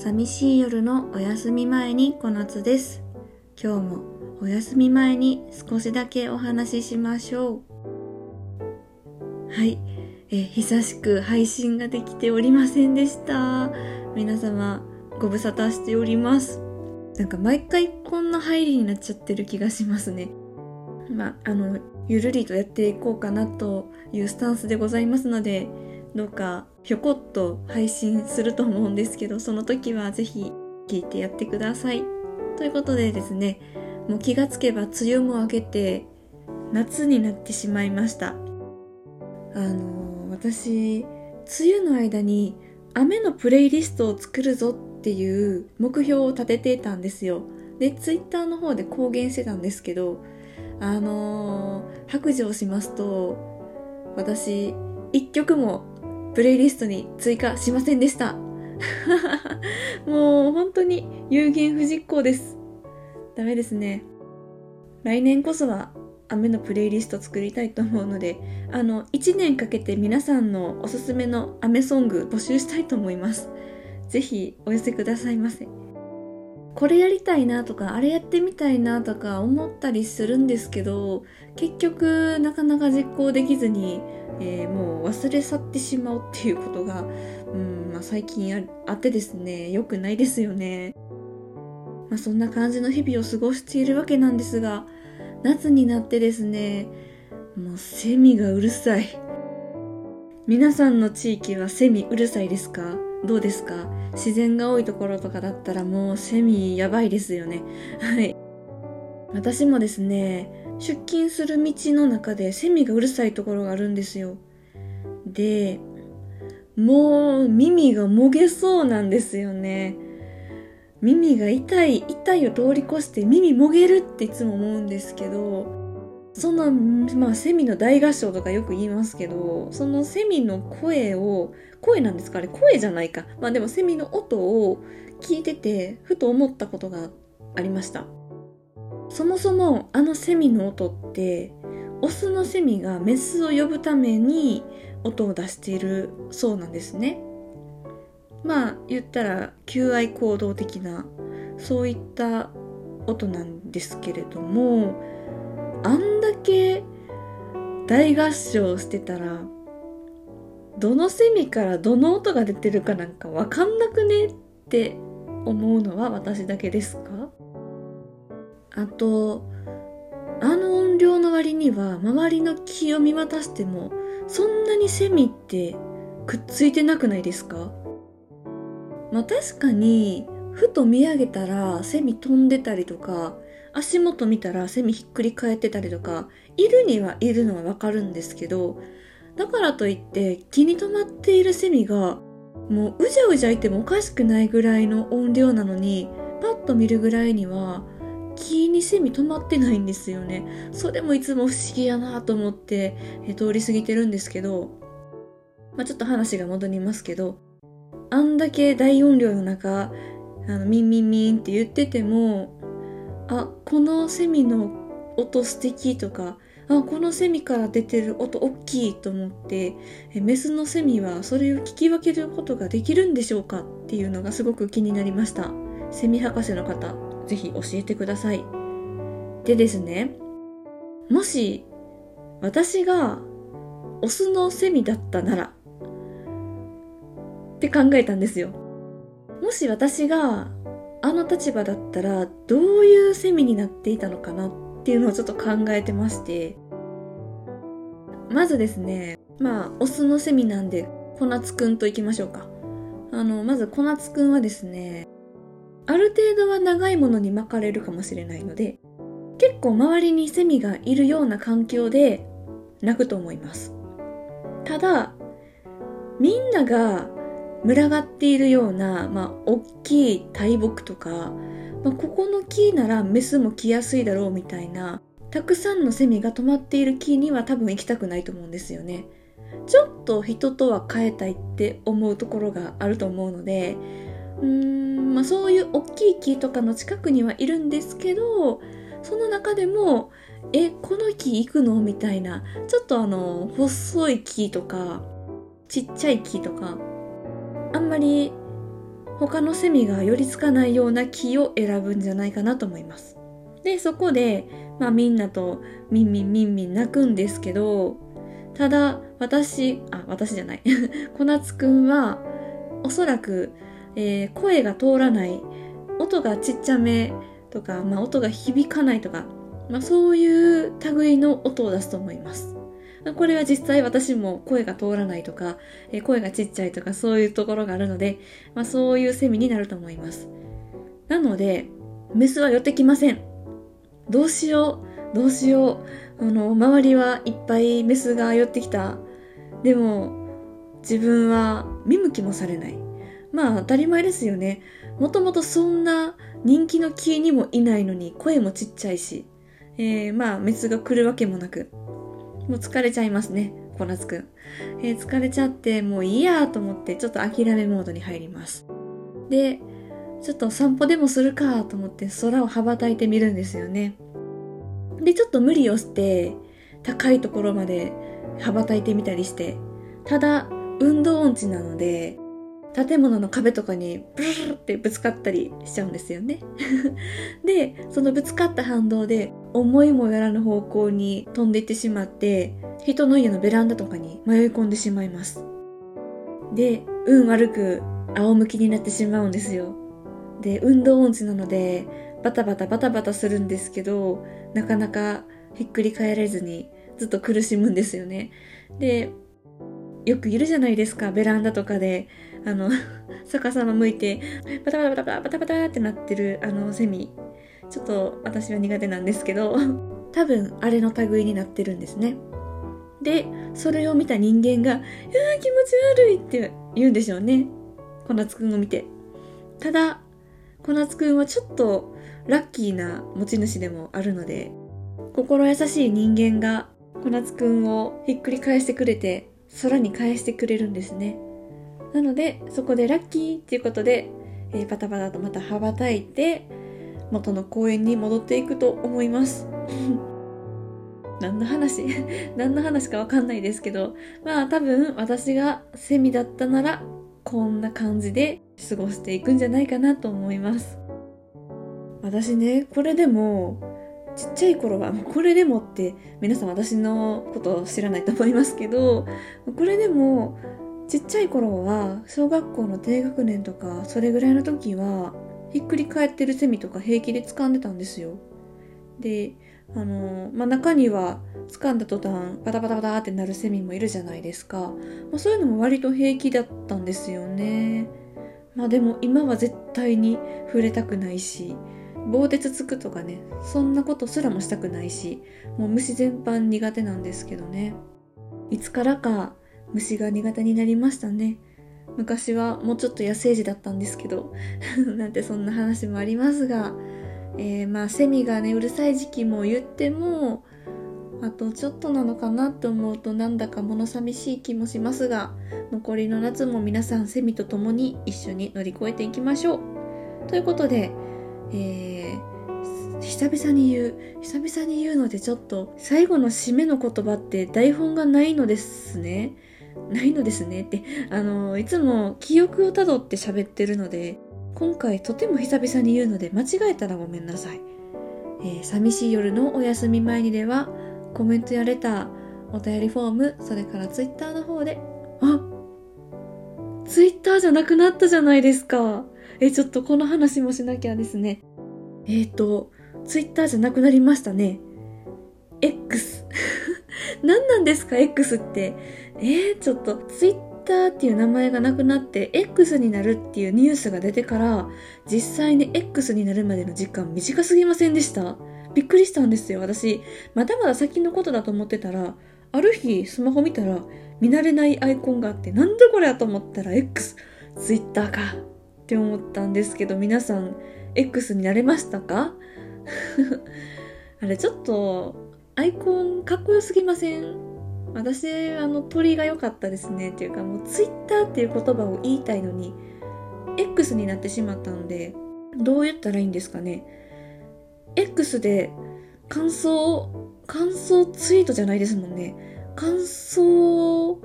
寂しい夜のお休み前に小夏です。今日もお休み前に少しだけお話ししましょう。はい。え久しく配信ができておりませんでした。皆様ご無沙汰しております。なんか毎回こんな入りになっちゃってる気がしますね。まああのゆるりとやっていこうかなというスタンスでございますのでどうかひょこっと配信すると思うんですけどその時は是非聞いてやってください。ということでですねもう気がつけば梅雨も明けて夏になってしまいました。あの私梅雨の間に雨のプレイリストを作るぞっていう目標を立ててたんですよ。でツイッターの方で公言してたんですけどあのー、白状しますと私一曲もプレイリストに追加しませんでした。もう本当に有言不実行です。ダメですね。来年こそは雨のプレイリスト作りたいと思うので、あの、1年かけて皆さんのおすすめの雨ソング募集したいと思います。ぜひお寄せくださいませ。これやりたいなとか、あれやってみたいなとか思ったりするんですけど、結局なかなか実行できずに、えー、もう忘れ去ってしまうっていうことが、うんまあ、最近あってですね良くないですよね。まあ、そんな感じの日々を過ごしているわけなんですが夏になってですねもうセミがうるさい。皆さんの地域はセミうるさいですか？どうですか？自然が多いところとかだったらもうセミやばいですよね。はい。私もですね、出勤する道の中でセミがうるさいところがあるんですよ。で、もう耳がもげそうなんですよね。耳が痛い、痛いを通り越して耳もげるっていつも思うんですけど、その、まあ、セミの大合唱とかよく言いますけど、そのセミの声を、声なんですか？あれ声じゃないか。まあでもセミの音を聞いてて、ふと思ったことがありました。そもそもあのセミの音ってオスのセミがメスを呼ぶために音を出しているそうなんですね。まあ言ったら求愛行動的なそういった音なんですけれどもあんだけ大合唱してたらどのセミからどの音が出てるかなんかわかんなくねって思うのは私だけですか？あとあの音量の割には周りの木を見渡してもそんなにセミってくっついてなくないですか？まあ確かにふと見上げたらセミ飛んでたりとか足元見たらセミひっくり返ってたりとかいるにはいるのはわかるんですけどだからといって気に留まっているセミがもううじゃうじゃいてもおかしくないぐらいの音量なのにパッと見るぐらいには気にセミ止まってないんですよね。それもいつも不思議やなと思って、え通り過ぎてるんですけど、まあ、ちょっと話が戻りますけど、あんだけ大音量の中、あの、ミンミンミンって言ってても、あ、このセミの音素敵とか、あ、このセミから出てる音大きいと思って、えメスのセミはそれを聞き分けることができるんでしょうかっていうのがすごく気になりました。セミ博士の方。ぜひ教えてください。でですね、もし私がオスのセミだったならって考えたんですよ。もし私があの立場だったらどういうセミになっていたのかなっていうのをちょっと考えてまして、まずですね、まあ、オスのセミなんで、コナツくんと行きましょうか。あの、まずコナツくんはですね、ある程度は長いものに巻かれるかもしれないので、結構周りにセミがいるような環境で鳴くと思います。ただ、みんなが群がっているような、まあ、大きい大木とか、まあ、ここの木ならメスも来やすいだろうみたいな、たくさんのセミが止まっている木には多分行きたくないと思うんですよね。ちょっと人とは変えたいって思うところがあると思うので、うーん、まあそういう大きい木とかの近くにはいるんですけど、その中でも、え、この木行くの？みたいな、ちょっとあの、細い木とか、ちっちゃい木とか、あんまり他のセミが寄りつかないような木を選ぶんじゃないかなと思います。で、そこで、まあみんなとミンミンミンミン泣くんですけど、ただ私、あ、私じゃない。小夏くんは、おそらく、えー、声が通らない、音がちっちゃめとか、まあ音が響かないとか、まあそういう類の音を出すと思います。これは実際私も声が通らないとか、え声がちっちゃいとかそういうところがあるので、まあそういうセミになると思います。なので、メスは寄ってきません。どうしよう、どうしよう。あの、周りはいっぱいメスが寄ってきた。でも、自分は見向きもされない。まあ当たり前ですよね。もともとそんな人気の木にもいないのに声もちっちゃいし、えー、まあメスが来るわけもなく、もう疲れちゃいますね、小夏くん。えー、疲れちゃって、もういいやと思って、ちょっと諦めモードに入ります。で、ちょっと散歩でもするかと思って空を羽ばたいてみるんですよね。で、ちょっと無理をして、高いところまで羽ばたいてみたりして、ただ、運動音痴なので、建物の壁とかにブルルってぶつかったりしちゃうんですよね。で、そのぶつかった反動で思いもよらぬ方向に飛んでいってしまって、人の家のベランダとかに迷い込んでしまいます。で、運悪く仰向きになってしまうんですよ。で、運動音痴なので、バタバタバタバタするんですけど、なかなかひっくり返れずにずっと苦しむんですよね。で、よくいるじゃないですか、ベランダとかで、あの、逆さま向いて、バタバタバタバタバタバタってなってる、あの、セミ。ちょっと私は苦手なんですけど、多分、あれの類になってるんですね。で、それを見た人間が、うわ気持ち悪いって言うんでしょうね。小夏くんを見て。ただ、小夏くんはちょっとラッキーな持ち主でもあるので、心優しい人間が小夏くんをひっくり返してくれて、空に返してくれるんですね。なので、そこでラッキーっていうことで、えー、バタバタとまた羽ばたいて、元の公園に戻っていくと思います。何の話？何の話かわかんないですけど、まあ多分私がセミだったなら、こんな感じで過ごしていくんじゃないかなと思います。私ね、これでも、ちっちゃい頃は、これでもって皆さん私のことを知らないと思いますけど、これでもちっちゃい頃は小学校の低学年とかそれぐらいの時はひっくり返ってるセミとか平気で掴んでたんですよ。で、あの、まあ、中には掴んだ途端バタバタバタってなるセミもいるじゃないですか。まあ、そういうのも割と平気だったんですよね。まあでも今は絶対に触れたくないし、棒でつつくとかね、そんなことすらもしたくないし、もう虫全般苦手なんですけどね。いつからか虫が苦手になりましたね。昔はもうちょっと野生児だったんですけど なんてそんな話もありますが、えー、まあセミがねうるさい時期も言ってもあとちょっとなのかなって思うとなんだか物寂しい気もしますが残りの夏も皆さんセミと共に一緒に乗り越えていきましょうということで、えー、久々に言う久々に言うのでちょっと最後の締めの言葉って台本がないのですねないのですねって、あの、いつも記憶をたどって喋ってるので、今回とても久々に言うので間違えたらごめんなさい。えー、寂しい夜のお休み前にでは、コメントやレター、お便りフォーム、それからツイッターの方で、あツイッターじゃなくなったじゃないですか。え、ちょっとこの話もしなきゃですね。えっ、ー、と、ツイッターじゃなくなりましたね。X。何なんですか X って。えー、ちょっと Twitter っていう名前がなくなって X になるっていうニュースが出てから実際に X になるまでの時間短すぎませんでした？びっくりしたんですよ。私、まだまだ先のことだと思ってたら、ある日スマホ見たら見慣れないアイコンがあってなんだこれやと思ったら X、Twitter かって思ったんですけど皆さん X になれましたか？あれちょっとアイコンかっこよすぎません？私、あの、鳥が良かったですね。っていうか、もう、ツイッターっていう言葉を言いたいのに、X になってしまったので、どう言ったらいいんですかね？X で、感想、感想ツイートじゃないですもんね。感想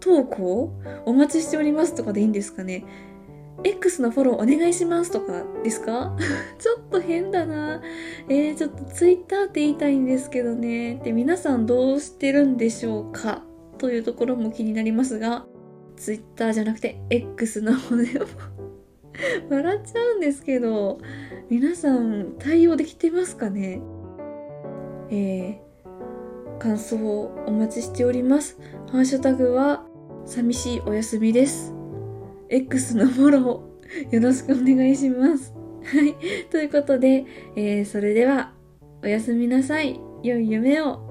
投稿お待ちしておりますとかでいいんですかね？X のフォローお願いしますとかですか？ちょっと変だな。えー、ちょっと Twitter って言いたいんですけどね。で、皆さんどうしてるんでしょうか？というところも気になりますが、Twitter じゃなくて X の方でも 笑っちゃうんですけど、皆さん対応できてますかね？えー、感想をお待ちしております。ハッシュタグは、寂しいお休みです。X のフォローよろしくお願いします。はい。ということで、えー、それでは、おやすみなさい。良い夢を。